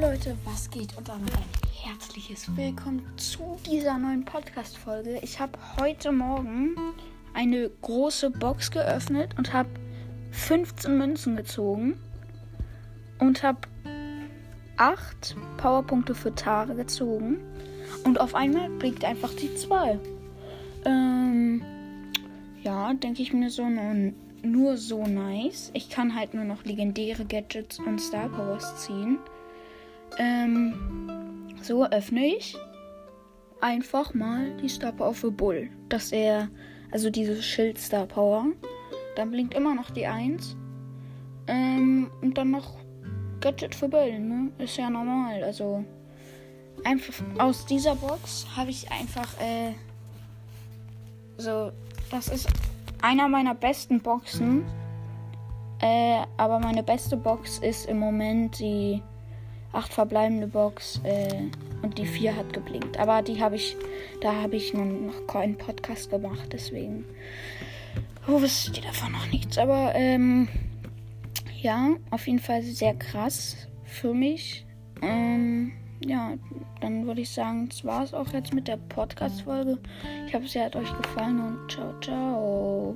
Leute, was geht? Und damit ein herzliches Willkommen zu dieser neuen Podcast-Folge. Ich habe heute Morgen eine große Box geöffnet und habe 15 Münzen gezogen und habe 8 Powerpunkte für Tare gezogen. Und auf einmal blinkt einfach die 2. Ähm, ja, denke ich mir so, nun, nur so nice. Ich kann halt nur noch legendäre Gadgets und Star Powers ziehen. Ähm, so öffne ich einfach mal die Star Power für Bull. Dass er, also diese Schild Star Power. Dann blinkt immer noch die 1. Ähm, und dann noch Gadget für Bull, ne? Ist ja normal. Also, einfach aus dieser Box habe ich einfach, äh, so, das ist einer meiner besten Boxen. Äh, aber meine beste Box ist im Moment die acht verbleibende Box äh, und die vier hat geblinkt. Aber die habe ich, da habe ich noch keinen Podcast gemacht, deswegen oh, wisst ihr davon noch nichts. Aber ähm, ja, auf jeden Fall sehr krass für mich. Ähm, ja, dann würde ich sagen, das war es auch jetzt mit der Podcast-Folge. Ich hoffe, sie hat euch gefallen und ciao, ciao.